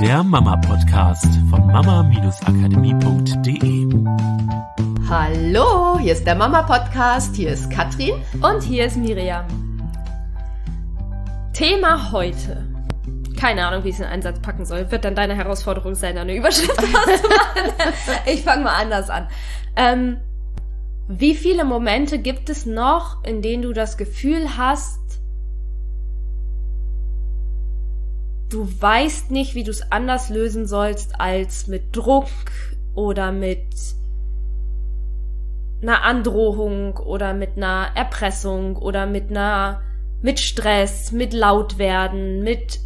der Mama-Podcast von mama-akademie.de. Hallo, hier ist der Mama-Podcast, hier ist Katrin. Und hier ist Miriam. Thema heute. Keine Ahnung, wie ich es in einen Satz packen soll. Wird dann deine Herausforderung sein, eine Überschrift auszumachen. ich fange mal anders an. Ähm, wie viele Momente gibt es noch, in denen du das Gefühl hast, du weißt nicht, wie du es anders lösen sollst als mit Druck oder mit einer Androhung oder mit einer Erpressung oder mit einer mit Stress, mit Lautwerden, mit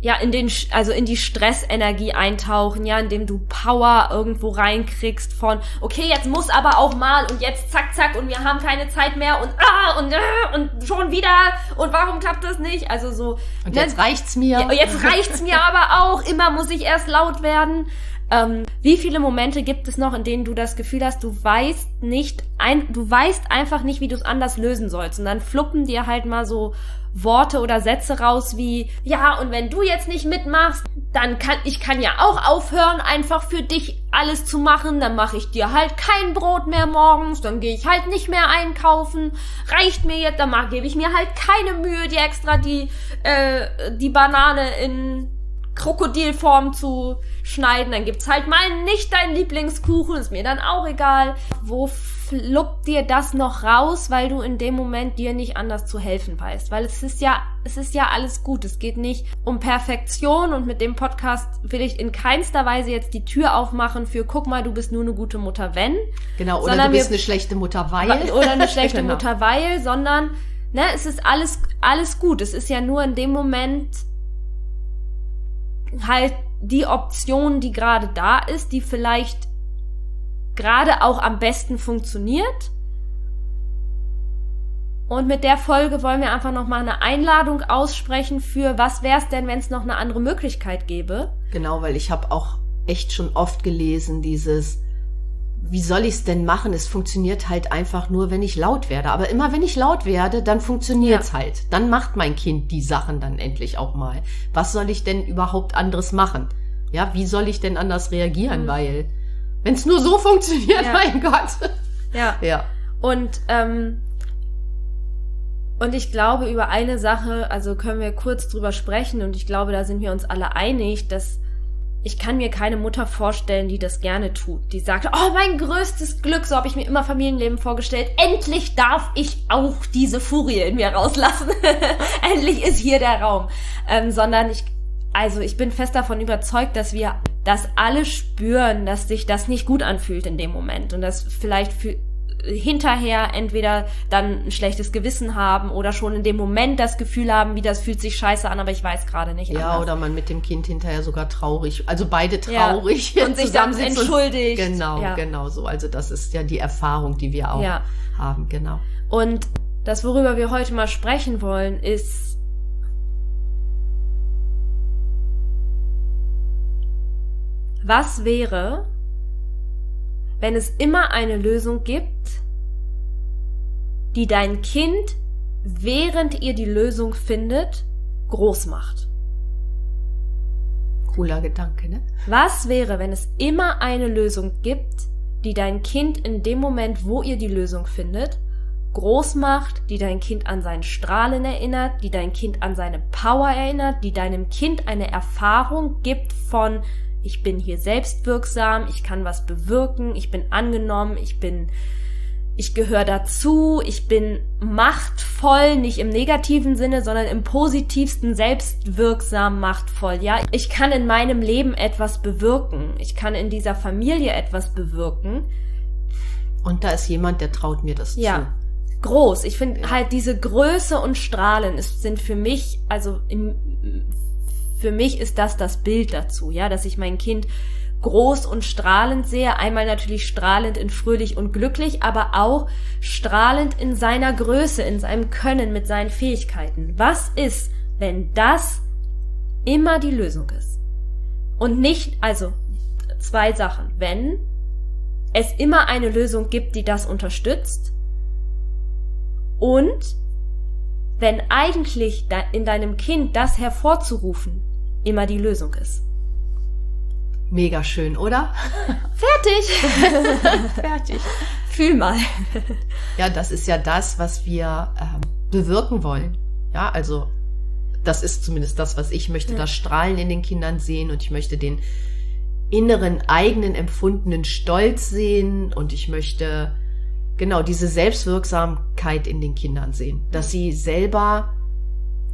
ja in den also in die Stressenergie eintauchen, ja, indem du Power irgendwo reinkriegst von okay, jetzt muss aber auch mal und jetzt zack zack und wir haben keine Zeit mehr und ah und ah, und schon wieder und warum klappt das nicht? Also so und jetzt ne, reicht's mir. Ja, jetzt reicht's mir aber auch, immer muss ich erst laut werden. Ähm, wie viele Momente gibt es noch, in denen du das Gefühl hast, du weißt nicht, ein, du weißt einfach nicht, wie du es anders lösen sollst. Und dann fluppen dir halt mal so Worte oder Sätze raus wie, ja, und wenn du jetzt nicht mitmachst, dann kann, ich kann ja auch aufhören, einfach für dich alles zu machen, dann mache ich dir halt kein Brot mehr morgens, dann gehe ich halt nicht mehr einkaufen, reicht mir jetzt, dann gebe ich mir halt keine Mühe, dir extra die, äh, die Banane in Krokodilform zu schneiden, dann gibt's halt mal nicht deinen Lieblingskuchen, ist mir dann auch egal. Wo fluppt dir das noch raus, weil du in dem Moment dir nicht anders zu helfen weißt? Weil es ist ja, es ist ja alles gut. Es geht nicht um Perfektion und mit dem Podcast will ich in keinster Weise jetzt die Tür aufmachen für guck mal, du bist nur eine gute Mutter, wenn. Genau, oder du bist wir, eine schlechte Mutter, weil. Oder eine schlechte genau. Mutter, weil, sondern, ne, es ist alles, alles gut. Es ist ja nur in dem Moment halt die Option, die gerade da ist, die vielleicht gerade auch am besten funktioniert. Und mit der Folge wollen wir einfach nochmal eine Einladung aussprechen für was wäre es denn, wenn es noch eine andere Möglichkeit gäbe. Genau, weil ich habe auch echt schon oft gelesen, dieses, wie soll ich es denn machen? Es funktioniert halt einfach nur, wenn ich laut werde. Aber immer wenn ich laut werde, dann funktioniert's ja. halt. Dann macht mein Kind die Sachen dann endlich auch mal. Was soll ich denn überhaupt anderes machen? Ja, wie soll ich denn anders reagieren? Mhm. Weil, wenn es nur so funktioniert, ja. mein Gott. Ja. Ja. Und, ähm, und ich glaube, über eine Sache, also können wir kurz drüber sprechen und ich glaube, da sind wir uns alle einig, dass ich kann mir keine Mutter vorstellen, die das gerne tut. Die sagt, oh, mein größtes Glück, so habe ich mir immer Familienleben vorgestellt. Endlich darf ich auch diese Furie in mir rauslassen. Endlich ist hier der Raum. Ähm, sondern ich, also ich bin fest davon überzeugt, dass wir das alle spüren, dass sich das nicht gut anfühlt in dem Moment und dass vielleicht für hinterher entweder dann ein schlechtes Gewissen haben oder schon in dem Moment das Gefühl haben, wie das fühlt sich scheiße an, aber ich weiß gerade nicht. Ja, anders. oder man mit dem Kind hinterher sogar traurig, also beide traurig ja. und sich dann entschuldigt. Genau, ja. genau so. Also das ist ja die Erfahrung, die wir auch ja. haben, genau. Und das, worüber wir heute mal sprechen wollen, ist was wäre, wenn es immer eine Lösung gibt, die dein Kind, während ihr die Lösung findet, groß macht. Cooler Gedanke, ne? Was wäre, wenn es immer eine Lösung gibt, die dein Kind in dem Moment, wo ihr die Lösung findet, groß macht, die dein Kind an sein Strahlen erinnert, die dein Kind an seine Power erinnert, die deinem Kind eine Erfahrung gibt von ich bin hier selbstwirksam, ich kann was bewirken, ich bin angenommen, ich bin, ich gehöre dazu, ich bin machtvoll, nicht im negativen Sinne, sondern im positivsten selbstwirksam machtvoll. Ja, ich kann in meinem Leben etwas bewirken. Ich kann in dieser Familie etwas bewirken. Und da ist jemand, der traut mir das ja. zu groß. Ich finde ja. halt diese Größe und Strahlen ist, sind für mich, also im, für mich ist das das Bild dazu, ja, dass ich mein Kind groß und strahlend sehe. Einmal natürlich strahlend in fröhlich und glücklich, aber auch strahlend in seiner Größe, in seinem Können, mit seinen Fähigkeiten. Was ist, wenn das immer die Lösung ist? Und nicht, also zwei Sachen. Wenn es immer eine Lösung gibt, die das unterstützt und wenn eigentlich in deinem Kind das hervorzurufen immer die Lösung ist. Mega schön, oder? Fertig. Fertig. Fühl mal. Ja, das ist ja das, was wir ähm, bewirken wollen. Ja, also das ist zumindest das, was ich möchte, Ja. das Strahlen in den Kindern sehen und ich möchte den inneren, eigenen, empfundenen Stolz sehen und ich möchte genau diese Selbstwirksamkeit in den Kindern sehen, dass sie selber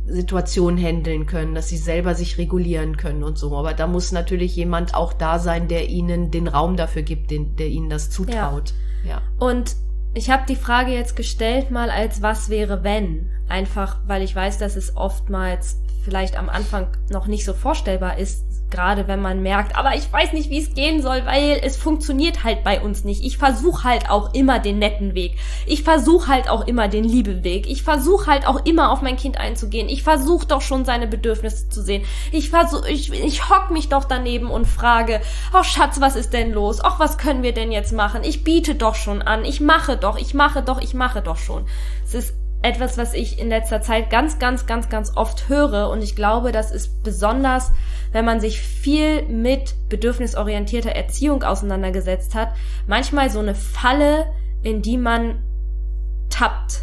Situationen handeln können, dass sie selber sich regulieren können und so. Aber da muss natürlich jemand auch da sein, der ihnen den Raum dafür gibt, den, der ihnen das zutraut. Ja. Und ich habe die Frage jetzt gestellt mal als was wäre wenn, einfach weil ich weiß, dass es oftmals vielleicht am Anfang noch nicht so vorstellbar ist, gerade wenn man merkt, aber ich weiß nicht, wie es gehen soll, weil es funktioniert halt bei uns nicht. Ich versuche halt auch immer den netten Weg. Ich versuche halt auch immer den Liebeweg. Ich versuche halt auch immer auf mein Kind einzugehen. Ich versuche doch schon seine Bedürfnisse zu sehen. Ich versuche, ich, ich hock mich doch daneben und frage, oh Schatz, was ist denn los? Ach, was können wir denn jetzt machen? Ich biete doch schon an. Ich mache doch, ich mache doch, ich mache doch schon. Es ist etwas, was ich in letzter Zeit ganz, ganz, ganz, ganz oft höre und ich glaube, das ist besonders, wenn man sich viel mit bedürfnisorientierter Erziehung auseinandergesetzt hat, manchmal so eine Falle, in die man tappt.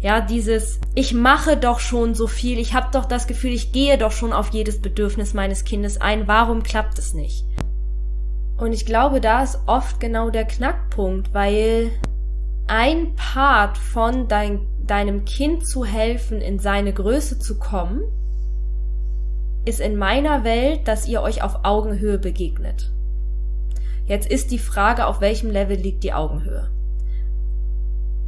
Ja, dieses ich mache doch schon so viel, ich habe doch das Gefühl, ich gehe doch schon auf jedes Bedürfnis meines Kindes ein, warum klappt es nicht? Und ich glaube, da ist oft genau der Knackpunkt, weil ein Part von dein, deinem Kind zu helfen, in seine Größe zu kommen, ist in meiner Welt, dass ihr euch auf Augenhöhe begegnet. Jetzt ist die Frage, auf welchem Level liegt die Augenhöhe?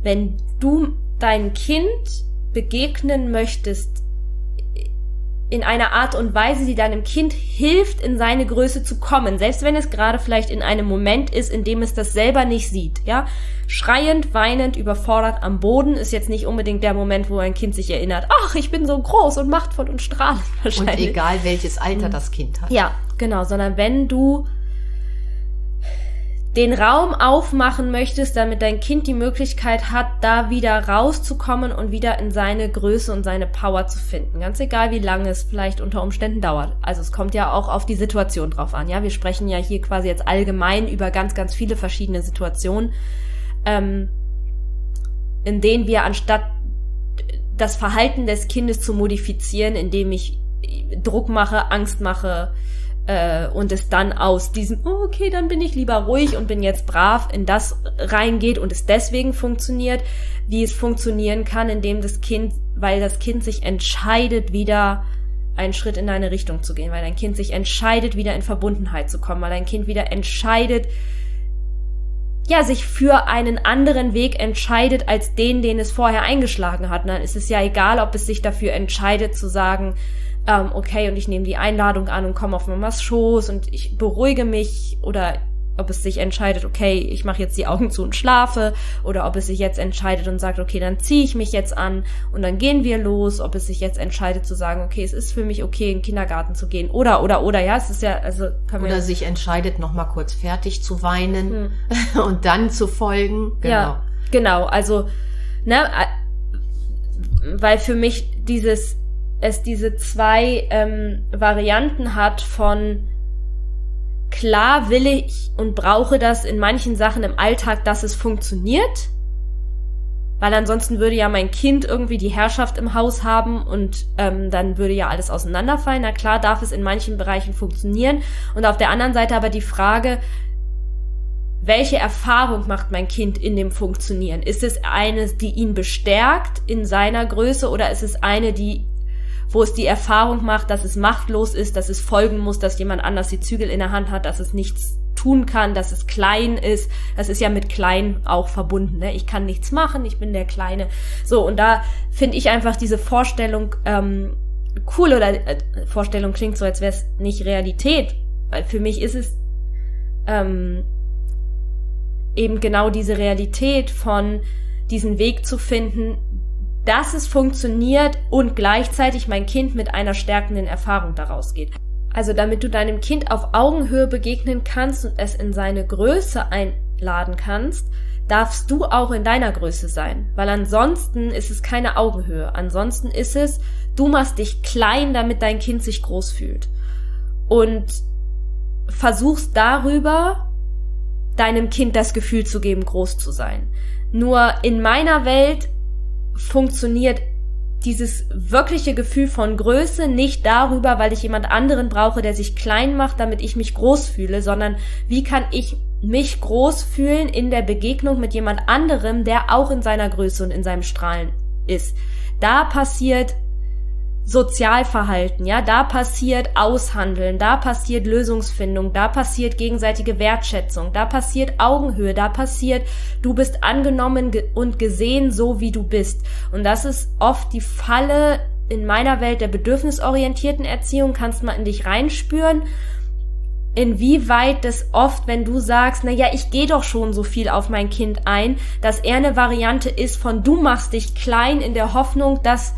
Wenn du dein Kind begegnen möchtest in einer Art und Weise, die deinem Kind hilft, in seine Größe zu kommen, selbst wenn es gerade vielleicht in einem Moment ist, in dem es das selber nicht sieht, ja. Schreiend, weinend, überfordert am Boden ist jetzt nicht unbedingt der Moment, wo ein Kind sich erinnert, ach, ich bin so groß und machtvoll und strahlend Und wahrscheinlich. egal welches Alter das Kind hat. Ja, genau, sondern wenn du den Raum aufmachen möchtest, damit dein Kind die Möglichkeit hat, da wieder rauszukommen und wieder in seine Größe und seine Power zu finden. Ganz egal, wie lange es vielleicht unter Umständen dauert. Also es kommt ja auch auf die Situation drauf an. Ja, wir sprechen ja hier quasi jetzt allgemein über ganz, ganz viele verschiedene Situationen, ähm, in denen wir anstatt das Verhalten des Kindes zu modifizieren, indem ich Druck mache, Angst mache, äh, und es dann aus diesem, oh, okay, dann bin ich lieber ruhig und bin jetzt brav, in das reingeht und es deswegen funktioniert, wie es funktionieren kann, indem das Kind, weil das Kind sich entscheidet, wieder einen Schritt in eine Richtung zu gehen, weil dein Kind sich entscheidet, wieder in Verbundenheit zu kommen, weil dein Kind wieder entscheidet, ja, sich für einen anderen Weg entscheidet als den, den es vorher eingeschlagen hat. Und dann ist es ja egal, ob es sich dafür entscheidet zu sagen, ähm, okay, und ich nehme die Einladung an und komme auf Mamas Schoß und ich beruhige mich oder ob es sich entscheidet, okay, ich mache jetzt die Augen zu und schlafe oder ob es sich jetzt entscheidet und sagt, okay, dann ziehe ich mich jetzt an und dann gehen wir los, ob es sich jetzt entscheidet zu sagen, okay, es ist für mich okay, in den Kindergarten zu gehen oder oder oder ja, es ist ja also können wir Oder sich entscheidet, noch mal kurz fertig zu weinen und dann zu folgen. Genau. Hm. Ja, genau. Also, ne, weil für mich dieses, es diese zwei ähm, Varianten hat von klar will ich und brauche das in manchen Sachen im Alltag, dass es funktioniert. Weil ansonsten würde ja mein Kind irgendwie die Herrschaft im Haus haben und ähm, dann würde ja alles auseinanderfallen. Na klar darf es in manchen Bereichen funktionieren. Und auf der anderen Seite aber die Frage, welche Erfahrung macht mein Kind in dem Funktionieren? Ist es eine, die ihn bestärkt in seiner Größe oder ist es eine, die, wo es die Erfahrung macht, dass es machtlos ist, dass es folgen muss, dass jemand anders die Zügel in der Hand hat, dass es nichts tun kann, dass es klein ist. Das ist ja mit klein auch verbunden. Ne? Ich kann nichts machen, ich bin der Kleine. So, und da finde ich einfach diese Vorstellung ähm, cool oder äh, Vorstellung klingt so, als wäre es nicht Realität. Weil für mich ist es ähm, eben genau diese Realität von diesen Weg zu finden, dass es funktioniert und gleichzeitig mein Kind mit einer stärkenden Erfahrung daraus geht. Also damit du deinem Kind auf Augenhöhe begegnen kannst und es in seine Größe einladen kannst, darfst du auch in deiner Größe sein, weil ansonsten ist es keine Augenhöhe. Ansonsten ist es, du machst dich klein, damit dein Kind sich groß fühlt. Und versuchst darüber deinem Kind das Gefühl zu geben, groß zu sein. Nur in meiner Welt funktioniert dieses wirkliche Gefühl von Größe nicht darüber, weil ich jemand anderen brauche, der sich klein macht, damit ich mich groß fühle, sondern wie kann ich mich groß fühlen in der Begegnung mit jemand anderem, der auch in seiner Größe und in seinem Strahlen ist. Da passiert Sozialverhalten, ja, da passiert Aushandeln, da passiert Lösungsfindung, da passiert gegenseitige Wertschätzung, da passiert Augenhöhe, da passiert, du bist angenommen und gesehen so wie du bist. Und das ist oft die Falle in meiner Welt der bedürfnisorientierten Erziehung, kannst mal in dich reinspüren, inwieweit das oft, wenn du sagst, na ja, ich gehe doch schon so viel auf mein Kind ein, dass er eine Variante ist von du machst dich klein in der Hoffnung, dass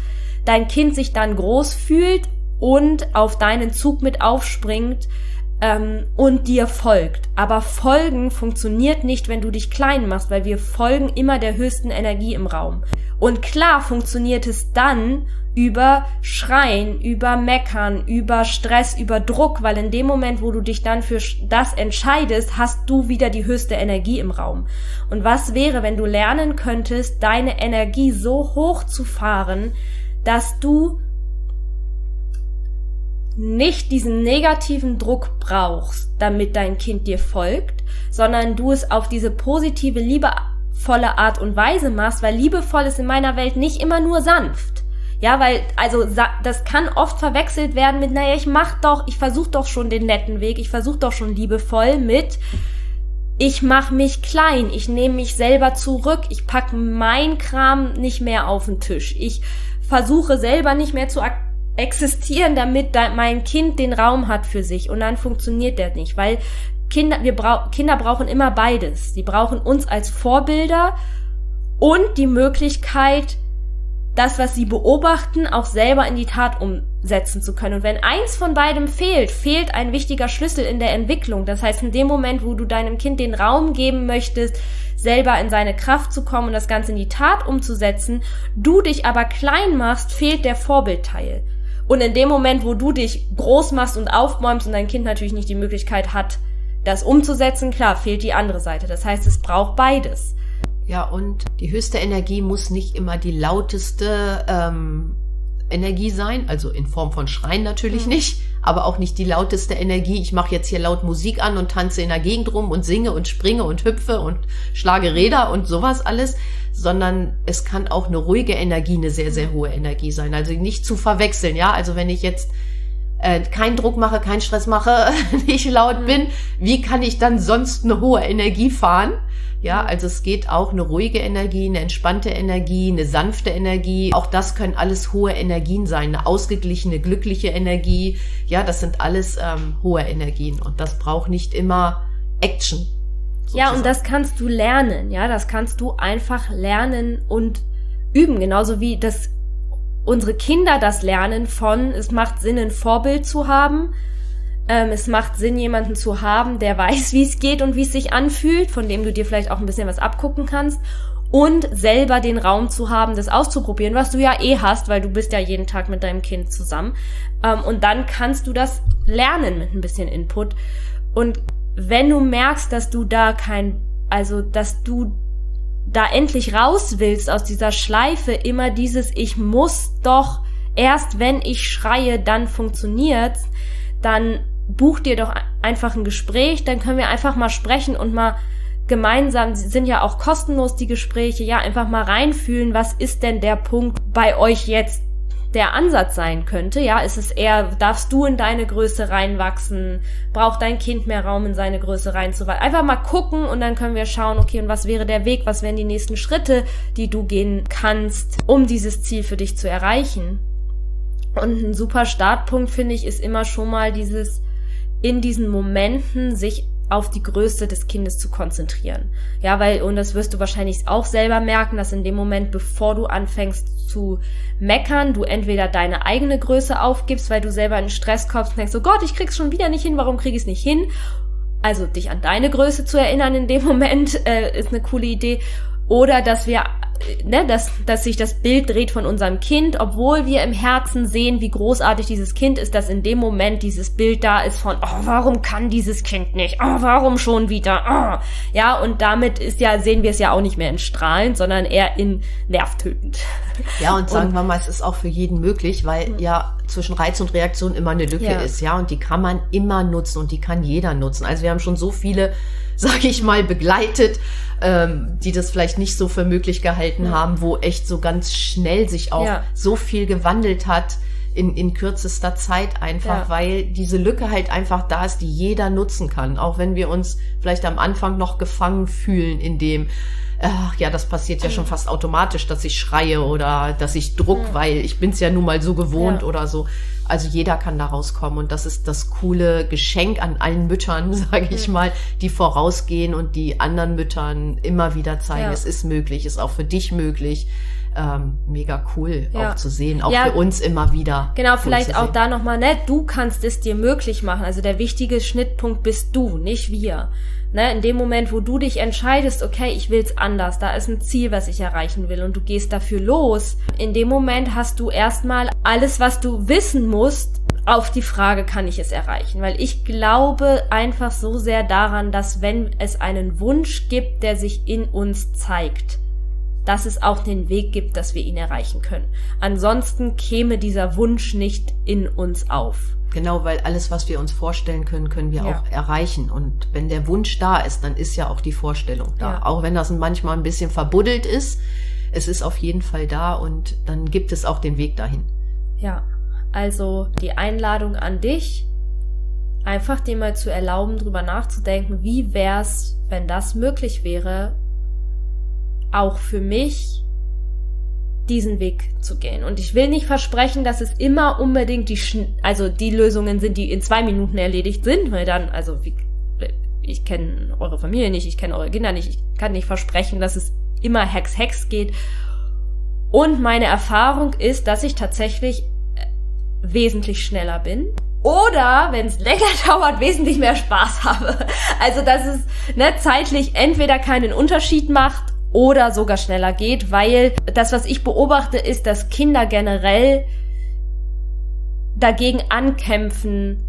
dein Kind sich dann groß fühlt und auf deinen Zug mit aufspringt ähm, und dir folgt. Aber Folgen funktioniert nicht, wenn du dich klein machst, weil wir folgen immer der höchsten Energie im Raum. Und klar funktioniert es dann über Schreien, über Meckern, über Stress, über Druck, weil in dem Moment, wo du dich dann für das entscheidest, hast du wieder die höchste Energie im Raum. Und was wäre, wenn du lernen könntest, deine Energie so hoch zu fahren, dass du nicht diesen negativen Druck brauchst, damit dein Kind dir folgt, sondern du es auf diese positive, liebevolle Art und Weise machst, weil liebevoll ist in meiner Welt nicht immer nur sanft. Ja, weil, also, das kann oft verwechselt werden mit, naja, ich mach doch, ich versuch doch schon den netten Weg, ich versuch doch schon liebevoll mit, ich mach mich klein, ich nehme mich selber zurück, ich pack mein Kram nicht mehr auf den Tisch, ich versuche selber nicht mehr zu existieren, damit mein Kind den Raum hat für sich und dann funktioniert der nicht, weil Kinder, wir brau Kinder brauchen immer beides. Sie brauchen uns als Vorbilder und die Möglichkeit, das, was sie beobachten, auch selber in die Tat umsetzen zu können. Und wenn eins von beidem fehlt, fehlt ein wichtiger Schlüssel in der Entwicklung. Das heißt, in dem Moment, wo du deinem Kind den Raum geben möchtest, selber in seine Kraft zu kommen und das Ganze in die Tat umzusetzen, du dich aber klein machst, fehlt der Vorbildteil. Und in dem Moment, wo du dich groß machst und aufbäumst und dein Kind natürlich nicht die Möglichkeit hat, das umzusetzen, klar, fehlt die andere Seite. Das heißt, es braucht beides. Ja, und die höchste Energie muss nicht immer die lauteste ähm, Energie sein, also in Form von Schreien natürlich mhm. nicht, aber auch nicht die lauteste Energie. Ich mache jetzt hier laut Musik an und tanze in der Gegend rum und singe und springe und hüpfe und schlage Räder und sowas alles, sondern es kann auch eine ruhige Energie, eine sehr, sehr hohe Energie sein. Also nicht zu verwechseln, ja. Also wenn ich jetzt äh, keinen Druck mache, keinen Stress mache, nicht laut mhm. bin, wie kann ich dann sonst eine hohe Energie fahren? Ja, also es geht auch eine ruhige Energie, eine entspannte Energie, eine sanfte Energie. Auch das können alles hohe Energien sein, eine ausgeglichene, glückliche Energie. Ja, das sind alles ähm, hohe Energien und das braucht nicht immer Action. Sozusagen. Ja, und das kannst du lernen. Ja, das kannst du einfach lernen und üben, genauso wie das unsere Kinder das lernen von, es macht Sinn, ein Vorbild zu haben ähm, es macht Sinn, jemanden zu haben, der weiß, wie es geht und wie es sich anfühlt, von dem du dir vielleicht auch ein bisschen was abgucken kannst. Und selber den Raum zu haben, das auszuprobieren, was du ja eh hast, weil du bist ja jeden Tag mit deinem Kind zusammen. Ähm, und dann kannst du das lernen mit ein bisschen Input. Und wenn du merkst, dass du da kein, also dass du da endlich raus willst aus dieser Schleife, immer dieses Ich muss doch erst wenn ich schreie, dann funktioniert's, dann buch dir doch einfach ein Gespräch, dann können wir einfach mal sprechen und mal gemeinsam, sind ja auch kostenlos die Gespräche, ja, einfach mal reinfühlen, was ist denn der Punkt bei euch jetzt, der Ansatz sein könnte, ja, ist es eher, darfst du in deine Größe reinwachsen, braucht dein Kind mehr Raum in seine Größe reinzuwachsen, einfach mal gucken und dann können wir schauen, okay, und was wäre der Weg, was wären die nächsten Schritte, die du gehen kannst, um dieses Ziel für dich zu erreichen. Und ein super Startpunkt, finde ich, ist immer schon mal dieses, in diesen Momenten sich auf die Größe des Kindes zu konzentrieren. Ja, weil, und das wirst du wahrscheinlich auch selber merken, dass in dem Moment, bevor du anfängst zu meckern, du entweder deine eigene Größe aufgibst, weil du selber in Stress kommst und denkst, oh Gott, ich krieg's schon wieder nicht hin, warum krieg ich's nicht hin? Also dich an deine Größe zu erinnern in dem Moment äh, ist eine coole Idee. Oder dass wir ne, dass, dass sich das Bild dreht von unserem Kind, obwohl wir im Herzen sehen, wie großartig dieses Kind ist, dass in dem Moment dieses Bild da ist von, oh, warum kann dieses Kind nicht? Oh, warum schon wieder? Oh. Ja, und damit ist ja, sehen wir es ja auch nicht mehr in Strahlen, sondern eher in nervtötend. Ja, und sagen und, wir mal, es ist auch für jeden möglich, weil mhm. ja zwischen Reiz und Reaktion immer eine Lücke ja. ist, ja, und die kann man immer nutzen und die kann jeder nutzen. Also wir haben schon so viele, sage ich mal, begleitet, ähm, die das vielleicht nicht so für möglich gehalten ja. haben, wo echt so ganz schnell sich auch ja. so viel gewandelt hat in, in kürzester Zeit einfach, ja. weil diese Lücke halt einfach da ist, die jeder nutzen kann. Auch wenn wir uns vielleicht am Anfang noch gefangen fühlen in dem, ach ja, das passiert ja schon fast automatisch, dass ich schreie oder dass ich druck, mhm. weil ich bin's ja nun mal so gewohnt ja. oder so. Also jeder kann da rauskommen und das ist das coole Geschenk an allen Müttern, sage ich mhm. mal, die vorausgehen und die anderen Müttern immer wieder zeigen, ja. es ist möglich, ist auch für dich möglich. Ähm, mega cool ja. auch zu sehen, auch ja, für uns immer wieder. Genau, vielleicht auch da nochmal, ne, du kannst es dir möglich machen. Also der wichtige Schnittpunkt bist du, nicht wir. Ne, in dem Moment, wo du dich entscheidest, okay, ich will's anders, da ist ein Ziel, was ich erreichen will und du gehst dafür los, in dem Moment hast du erstmal alles, was du wissen musst, auf die Frage, kann ich es erreichen? Weil ich glaube einfach so sehr daran, dass wenn es einen Wunsch gibt, der sich in uns zeigt, dass es auch den Weg gibt, dass wir ihn erreichen können. Ansonsten käme dieser Wunsch nicht in uns auf. Genau, weil alles, was wir uns vorstellen können, können wir ja. auch erreichen. Und wenn der Wunsch da ist, dann ist ja auch die Vorstellung da. Ja. Auch wenn das manchmal ein bisschen verbuddelt ist, es ist auf jeden Fall da und dann gibt es auch den Weg dahin. Ja, also die Einladung an dich, einfach dir mal zu erlauben, drüber nachzudenken, wie wär's, wenn das möglich wäre, auch für mich diesen Weg zu gehen. Und ich will nicht versprechen, dass es immer unbedingt die, Schn also die Lösungen sind, die in zwei Minuten erledigt sind, weil dann, also wie, ich kenne eure Familie nicht, ich kenne eure Kinder nicht, ich kann nicht versprechen, dass es immer Hex Hex geht. Und meine Erfahrung ist, dass ich tatsächlich äh, wesentlich schneller bin. Oder, wenn es länger dauert, wesentlich mehr Spaß habe. Also, dass es ne, zeitlich entweder keinen Unterschied macht oder sogar schneller geht, weil das, was ich beobachte, ist, dass Kinder generell dagegen ankämpfen,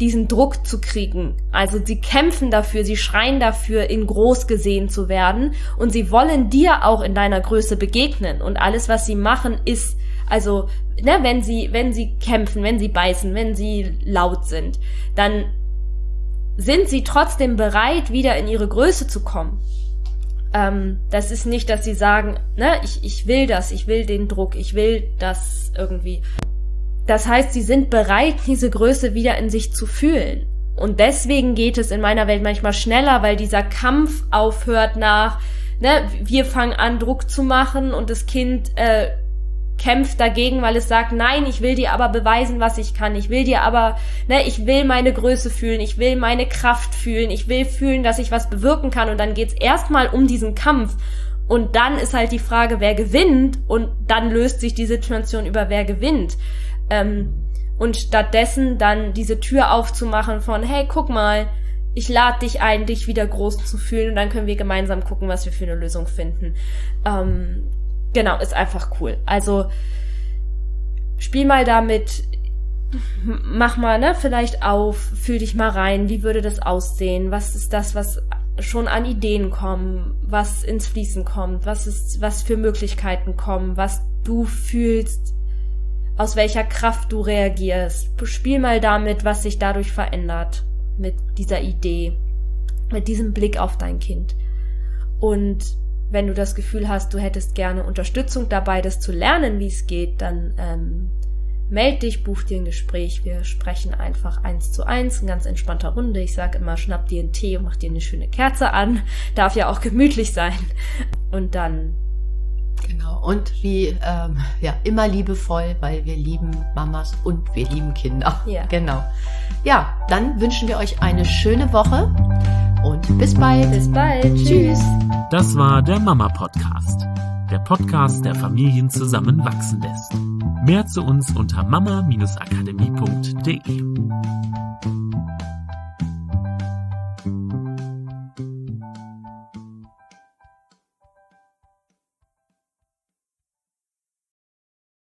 diesen Druck zu kriegen. Also sie kämpfen dafür, sie schreien dafür, in groß gesehen zu werden und sie wollen dir auch in deiner Größe begegnen und alles, was sie machen, ist also, ne, wenn sie, wenn sie kämpfen, wenn sie beißen, wenn sie laut sind, dann sind sie trotzdem bereit, wieder in ihre Größe zu kommen. Ähm, das ist nicht, dass sie sagen, ne, ich, ich will das, ich will den Druck, ich will das irgendwie. Das heißt, sie sind bereit, diese Größe wieder in sich zu fühlen. Und deswegen geht es in meiner Welt manchmal schneller, weil dieser Kampf aufhört nach, ne, wir fangen an, Druck zu machen und das Kind äh, kämpft dagegen, weil es sagt, nein, ich will dir aber beweisen, was ich kann. Ich will dir aber, ne, ich will meine Größe fühlen, ich will meine Kraft fühlen, ich will fühlen, dass ich was bewirken kann. Und dann geht's erstmal um diesen Kampf. Und dann ist halt die Frage, wer gewinnt. Und dann löst sich die Situation über wer gewinnt. Ähm, und stattdessen dann diese Tür aufzumachen von, hey, guck mal, ich lade dich ein, dich wieder groß zu fühlen und dann können wir gemeinsam gucken, was wir für eine Lösung finden. Ähm, genau, ist einfach cool. Also spiel mal damit, mach mal, ne, vielleicht auf, fühl dich mal rein, wie würde das aussehen? Was ist das, was schon an Ideen kommen, was ins Fließen kommt, was ist, was für Möglichkeiten kommen, was du fühlst, aus welcher Kraft du reagierst. Spiel mal damit, was sich dadurch verändert, mit dieser Idee, mit diesem Blick auf dein Kind. Und wenn du das Gefühl hast, du hättest gerne Unterstützung dabei, das zu lernen, wie es geht, dann ähm, meld dich, buch dir ein Gespräch. Wir sprechen einfach eins zu eins, in ganz entspannter Runde. Ich sage immer, schnapp dir einen Tee und mach dir eine schöne Kerze an. Darf ja auch gemütlich sein. Und dann Genau. Und wie ähm, ja immer liebevoll, weil wir lieben Mamas und wir lieben Kinder. Ja. Genau. Ja, dann wünschen wir euch eine schöne Woche und bis bald. Bis bald. Tschüss. Das war der Mama Podcast. Der Podcast, der Familien zusammenwachsen lässt. Mehr zu uns unter mama-akademie.de.